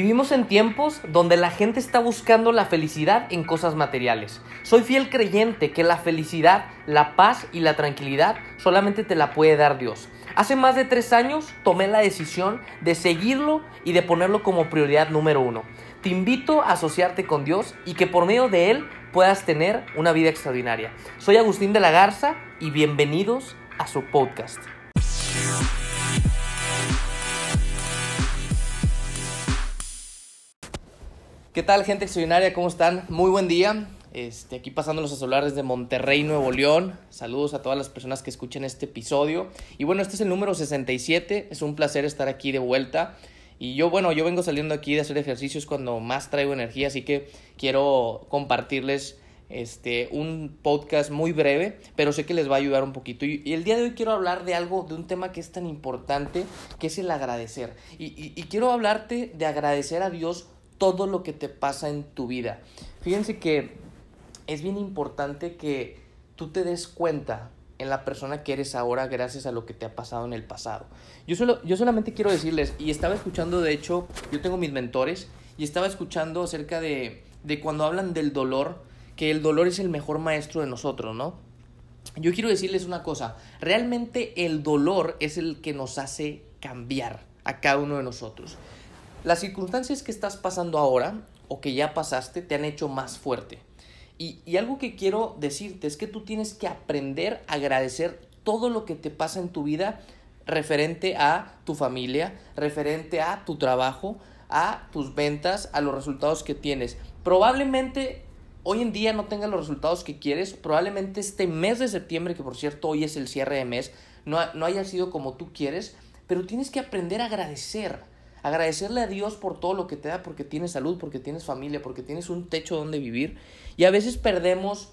Vivimos en tiempos donde la gente está buscando la felicidad en cosas materiales. Soy fiel creyente que la felicidad, la paz y la tranquilidad solamente te la puede dar Dios. Hace más de tres años tomé la decisión de seguirlo y de ponerlo como prioridad número uno. Te invito a asociarte con Dios y que por medio de Él puedas tener una vida extraordinaria. Soy Agustín de la Garza y bienvenidos a su podcast. ¿Qué tal gente extraordinaria? ¿Cómo están? Muy buen día. Este, aquí pasando los solares de Monterrey, Nuevo León. Saludos a todas las personas que escuchen este episodio. Y bueno, este es el número 67. Es un placer estar aquí de vuelta. Y yo, bueno, yo vengo saliendo aquí de hacer ejercicios cuando más traigo energía, así que quiero compartirles este, un podcast muy breve, pero sé que les va a ayudar un poquito. Y, el día de hoy quiero hablar de algo, de un tema que es tan importante, que es el agradecer. Y, y quiero hablarte de agradecer a Dios todo lo que te pasa en tu vida. Fíjense que es bien importante que tú te des cuenta en la persona que eres ahora gracias a lo que te ha pasado en el pasado. Yo, solo, yo solamente quiero decirles, y estaba escuchando, de hecho, yo tengo mis mentores, y estaba escuchando acerca de, de cuando hablan del dolor, que el dolor es el mejor maestro de nosotros, ¿no? Yo quiero decirles una cosa, realmente el dolor es el que nos hace cambiar a cada uno de nosotros. Las circunstancias que estás pasando ahora o que ya pasaste te han hecho más fuerte. Y, algo que quiero decirte es que tú tienes que aprender a agradecer todo lo que te pasa en tu vida referente a tu familia, referente a tu trabajo, a tus ventas, a los resultados que tienes. Probablemente hoy en día no tengas los resultados que quieres, probablemente este mes de septiembre, que por cierto hoy es el cierre de mes, no, no haya sido como tú quieres, pero tienes que aprender a agradecer Agradecerle a Dios por todo lo que te da, porque tienes salud, porque tienes familia, porque tienes un techo donde vivir. Y a veces perdemos,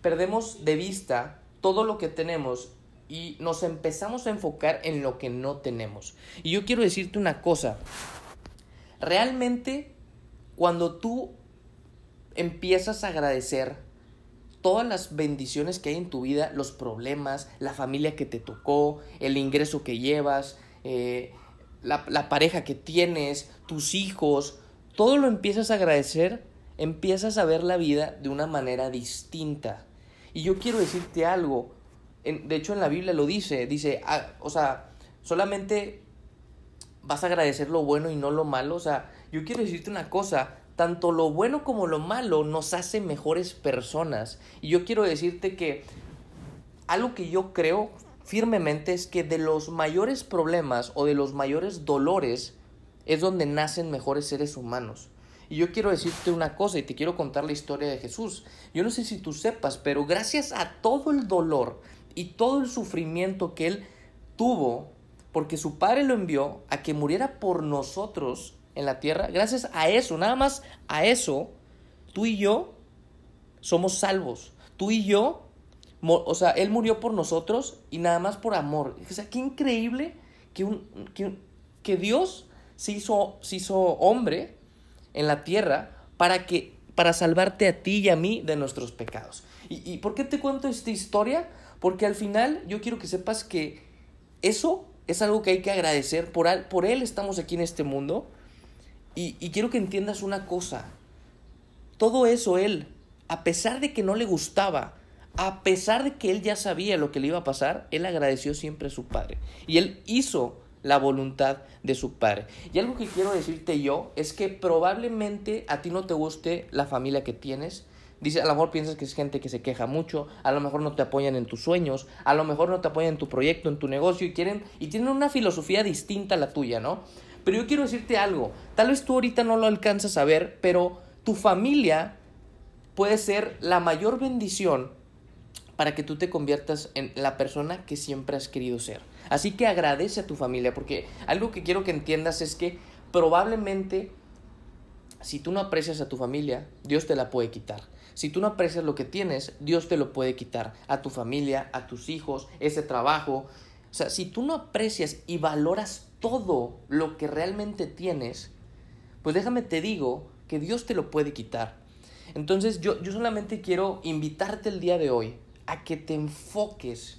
perdemos de vista todo lo que tenemos y nos empezamos a enfocar en lo que no tenemos. Y yo quiero decirte una cosa. Realmente, cuando tú empiezas a agradecer todas las bendiciones que hay en tu vida, los problemas, la familia que te tocó, el ingreso que llevas, eh, la, pareja que tienes, tus hijos, todo lo empiezas a agradecer, empiezas a ver la vida de una manera distinta. Y yo quiero decirte algo, de hecho en la Biblia lo dice, dice, ah, o sea, solamente vas a agradecer lo bueno y no lo malo, o sea, yo quiero decirte una cosa, tanto lo bueno como lo malo nos hace mejores personas. Y yo quiero decirte que algo que yo creo firmemente es que de los mayores problemas o de los mayores dolores es donde nacen mejores seres humanos. Y yo quiero decirte una cosa y te quiero contar la historia de Jesús. Yo no sé si tú sepas, pero gracias a todo el dolor y todo el sufrimiento que él tuvo, porque su padre lo envió a que muriera por nosotros en la tierra, gracias a eso, nada más a eso, tú y yo somos salvos. Tú y yo o sea, Él murió por nosotros y nada más por amor. O sea, qué increíble que, un, que, Dios se hizo, se hizo hombre en la tierra para, que, para salvarte a ti y a mí de nuestros pecados. ¿Y, ¿Y por qué te cuento esta historia? Porque al final yo quiero que sepas que eso es algo que hay que agradecer. Por, por Él estamos aquí en este mundo. Y, y quiero que entiendas una cosa. Todo eso Él, a pesar de que no le gustaba, a pesar de que él ya sabía lo que le iba a pasar, él agradeció siempre a su padre. Y él hizo la voluntad de su padre. Y algo que quiero decirte yo es que probablemente a ti no te guste la familia que tienes. Dice, a lo mejor piensas que es gente que se queja mucho, a lo mejor no te apoyan en tus sueños, a lo mejor no te apoyan en tu proyecto, en tu negocio y quieren y tienen una filosofía distinta a la tuya, ¿no? Pero yo quiero decirte algo, tal vez tú ahorita no lo alcanzas a ver, pero tu familia puede ser la mayor bendición para que tú te conviertas en la persona que siempre has querido ser. Así que agradece a tu familia, porque algo que quiero que entiendas es que probablemente si tú no aprecias a tu familia, Dios te la puede quitar. Si tú no aprecias lo que tienes, Dios te lo puede quitar. A tu familia, a tus hijos, ese trabajo. O sea, si tú no aprecias y valoras todo lo que realmente tienes, pues déjame te digo que Dios te lo puede quitar. Entonces yo, yo solamente quiero invitarte el día de hoy a que te enfoques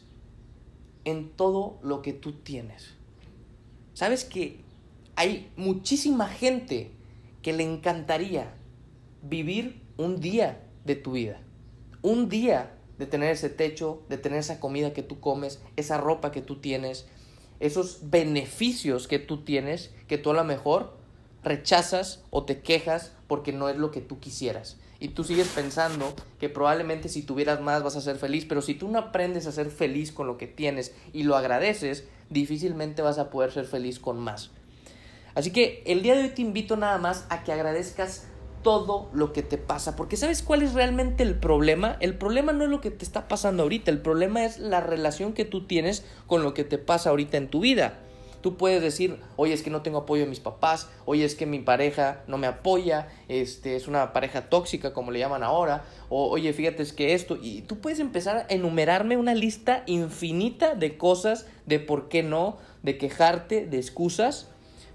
en todo lo que tú tienes. Sabes que hay muchísima gente que le encantaría vivir un día de tu vida. Un día de tener ese techo, de tener esa comida que tú comes, esa ropa que tú tienes, esos beneficios que tú tienes, que tú a lo mejor rechazas o te quejas porque no es lo que tú quisieras. Y tú sigues pensando que probablemente si tuvieras más vas a ser feliz, pero si tú no aprendes a ser feliz con lo que tienes y lo agradeces, difícilmente vas a poder ser feliz con más. Así que el día de hoy te invito nada más a que agradezcas todo lo que te pasa. Porque ¿sabes cuál es realmente el problema? El problema no es lo que te está pasando ahorita, el problema es la relación que tú tienes con lo que te pasa ahorita en tu vida. Tú puedes decir, oye, es que no tengo apoyo de mis papás, oye, es que mi pareja no me apoya, este, es una pareja tóxica, como le llaman ahora, o oye, fíjate, es que esto, y tú puedes empezar a enumerarme una lista infinita de cosas, de por qué no, de quejarte, de excusas,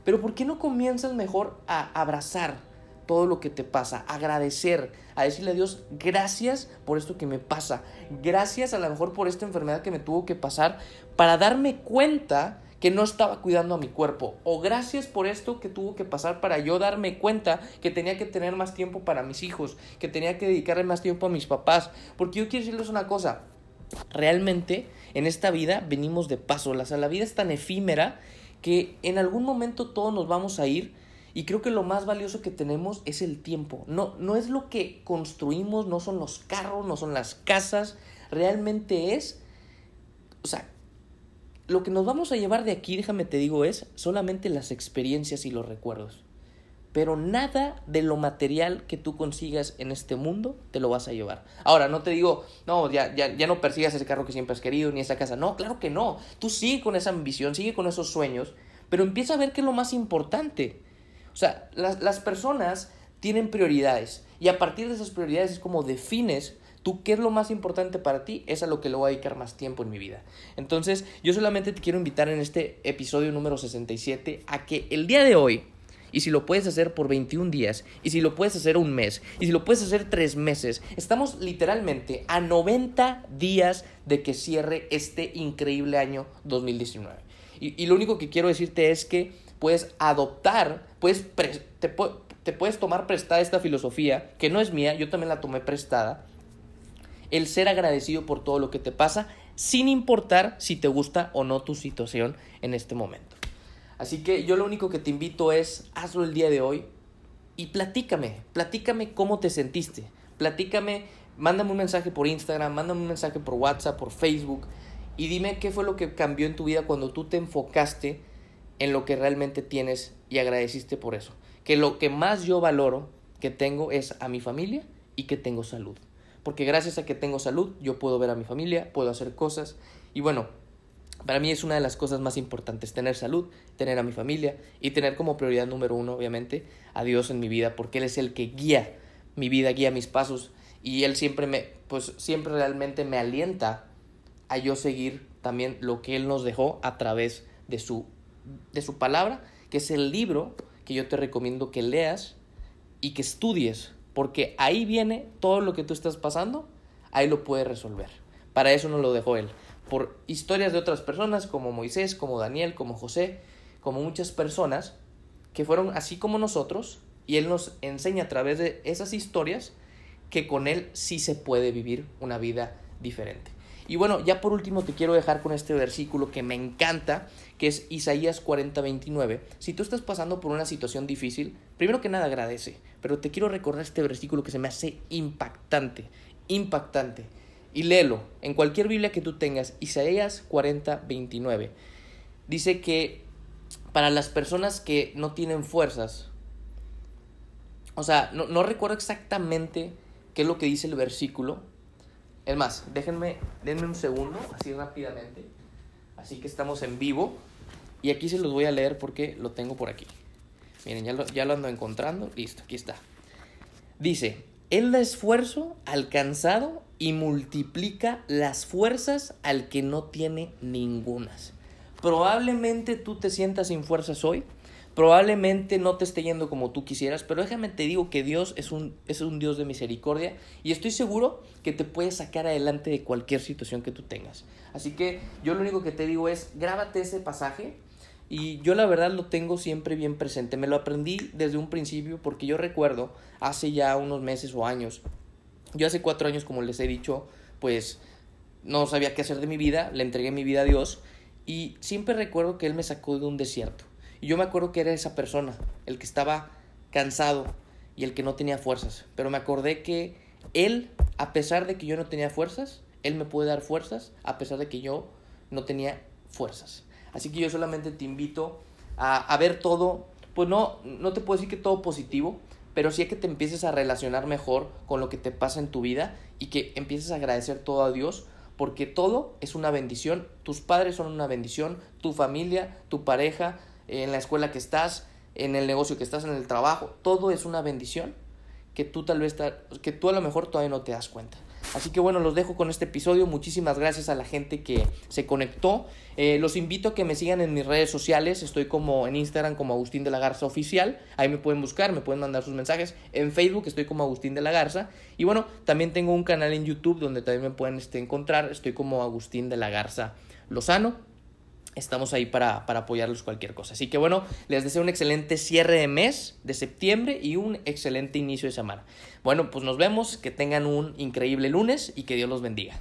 pero ¿por qué no comienzas mejor a abrazar, todo lo que te pasa, agradecer, a decirle a Dios, gracias por esto que me pasa, gracias a lo mejor por esta enfermedad que me tuvo que pasar, para darme cuenta que no estaba cuidando a mi cuerpo, o gracias por esto que tuvo que pasar para yo darme cuenta que tenía que tener más tiempo para mis hijos, que tenía que dedicarle más tiempo a mis papás, porque yo quiero decirles una cosa, realmente en esta vida venimos de paso, la vida es tan efímera que en algún momento todos nos vamos a ir, y creo que lo más valioso que tenemos es el tiempo. No, no es lo que construimos, no son los carros, no son las casas. Realmente es, o sea, lo que nos vamos a llevar de aquí, déjame te digo, es solamente las experiencias y los recuerdos. Pero nada de lo material que tú consigas en este mundo te lo vas a llevar. Ahora, no te digo, no, ya, ya, ya no persigas ese carro que siempre has querido, ni esa casa. No, claro que no. Tú sigue con esa ambición, sigue con esos sueños, pero empieza a ver qué es lo más importante. O sea, las, personas tienen prioridades y a partir de esas prioridades es como defines tú qué es lo más importante para ti, es a lo que le voy a dedicar más tiempo en mi vida. Entonces, yo solamente te quiero invitar en este episodio número 67 a que el día de hoy, y si lo puedes hacer por 21 días, y si lo puedes hacer un mes, y si lo puedes hacer tres meses, estamos literalmente a 90 días de que cierre este increíble año 2019. Y, lo único que quiero decirte es que puedes adoptar, puedes te puedes tomar prestada esta filosofía, que no es mía, yo también la tomé prestada, el ser agradecido por todo lo que te pasa, sin importar si te gusta o no tu situación en este momento. Así que yo lo único que te invito es, hazlo el día de hoy y platícame, platícame cómo te sentiste, platícame, mándame un mensaje por Instagram, mándame un mensaje por WhatsApp, por Facebook y dime qué fue lo que cambió en tu vida cuando tú te enfocaste en lo que realmente tienes y agradeciste por eso. Que lo que más yo valoro que tengo es a mi familia y que tengo salud. Porque gracias a que tengo salud yo puedo ver a mi familia, puedo hacer cosas. Y bueno, para mí es una de las cosas más importantes, tener salud, tener a mi familia y tener como prioridad número uno, obviamente, a Dios en mi vida, porque Él es el que guía mi vida, guía mis pasos. Y Él siempre me, pues siempre realmente me alienta a yo seguir también lo que Él nos dejó a través de su de su palabra, que es el libro que yo te recomiendo que leas y que estudies, porque ahí viene todo lo que tú estás pasando, ahí lo puedes resolver. Para eso no lo dejó él. Por historias de otras personas, como Moisés, como Daniel, como José, como muchas personas que fueron así como nosotros, y él nos enseña a través de esas historias que con él sí se puede vivir una vida diferente. Y bueno, ya por último te quiero dejar con este versículo que me encanta, que es Isaías 40, 29. Si tú estás pasando por una situación difícil, primero que nada agradece, pero te quiero recordar este versículo que se me hace impactante, impactante. Y léelo en cualquier Biblia que tú tengas, Isaías 40, 29. Dice que para las personas que no tienen fuerzas, o sea, no, no recuerdo exactamente qué es lo que dice el versículo, es más, déjenme, denme un segundo, así rápidamente. Así que estamos en vivo. Y aquí se los voy a leer porque lo tengo por aquí. Miren, ya lo, ya lo ando encontrando. Listo, aquí está. Dice, Él da esfuerzo al cansado y multiplica las fuerzas al que no tiene ningunas. Probablemente tú te sientas sin fuerzas hoy Probablemente no te esté yendo como tú quisieras, pero déjame te digo que Dios es un, es un Dios de misericordia y estoy seguro que te puede sacar adelante de cualquier situación que tú tengas. Así que yo lo único que te digo es, grábate ese pasaje Y yo la verdad lo tengo siempre bien presente. Me lo aprendí desde un principio porque yo recuerdo hace ya unos meses o años. Yo hace cuatro años, como les he dicho, pues no sabía qué hacer de mi vida, le entregué mi vida a Dios y siempre recuerdo que Él me sacó de un desierto. Y yo me acuerdo que era esa persona, el que estaba cansado y el que no tenía fuerzas. Pero me acordé que Él, a pesar de que yo no tenía fuerzas, Él me puede dar fuerzas a pesar de que yo no tenía fuerzas. Así que yo solamente te invito a, a ver todo, pues no, no te puedo decir que todo positivo, pero sí que te empieces a relacionar mejor con lo que te pasa en tu vida y que empieces a agradecer todo a Dios, porque todo es una bendición, tus padres son una bendición, tu familia, tu pareja, en la escuela que estás, en el negocio que estás, en el trabajo, todo es una bendición que tú tal vez, que tú a lo mejor todavía no te das cuenta. Así que bueno, los dejo con este episodio. Muchísimas gracias a la gente que se conectó. Eh, los invito a que me sigan en mis redes sociales. Estoy como en Instagram como Agustín de la Garza Oficial. Ahí me pueden buscar, me pueden mandar sus mensajes. En Facebook estoy como Agustín de la Garza. Y bueno, también tengo un canal en YouTube donde también me pueden este, encontrar. Estoy como Agustín de la Garza Lozano estamos ahí para, para, apoyarlos cualquier cosa. Así que bueno, les deseo un excelente cierre de mes de septiembre y un excelente inicio de semana. Bueno, pues nos vemos, que tengan un increíble lunes y que Dios los bendiga.